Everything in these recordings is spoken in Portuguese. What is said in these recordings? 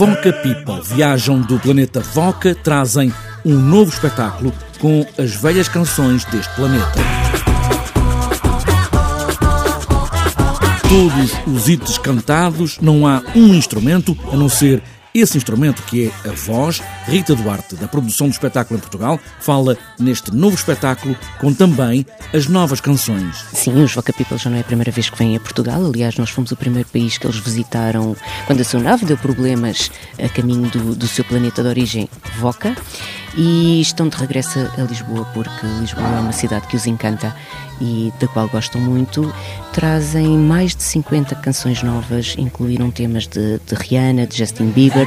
Voca People viajam do planeta Voca, trazem um novo espetáculo com as velhas canções deste planeta. Todos os itens cantados, não há um instrumento a não ser esse instrumento, que é a voz, Rita Duarte, da produção do espetáculo em Portugal, fala neste novo espetáculo com também as novas canções. Sim, os Voca People já não é a primeira vez que vêm a Portugal. Aliás, nós fomos o primeiro país que eles visitaram quando a sua nave deu problemas a caminho do, do seu planeta de origem, Voca e estão de regresso a Lisboa, porque Lisboa é uma cidade que os encanta e da qual gostam muito. Trazem mais de 50 canções novas, incluíram temas de, de Rihanna, de Justin Bieber.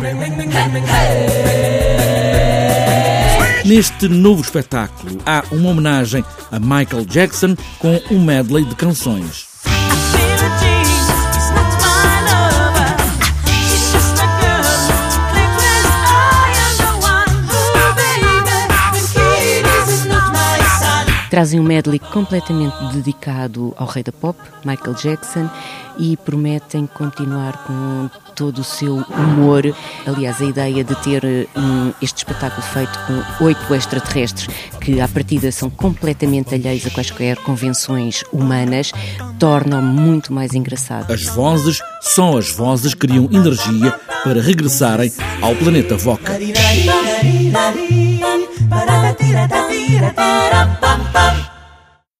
Neste novo espetáculo há uma homenagem a Michael Jackson com um medley de canções. trazem um medley completamente dedicado ao rei da pop, Michael Jackson, e prometem continuar com todo o seu humor. Aliás, a ideia de ter um, este espetáculo feito com oito extraterrestres que, à partida, são completamente alheios a quaisquer convenções humanas, torna muito mais engraçado. As vozes, só as vozes, criam energia para regressarem ao planeta Voca. love.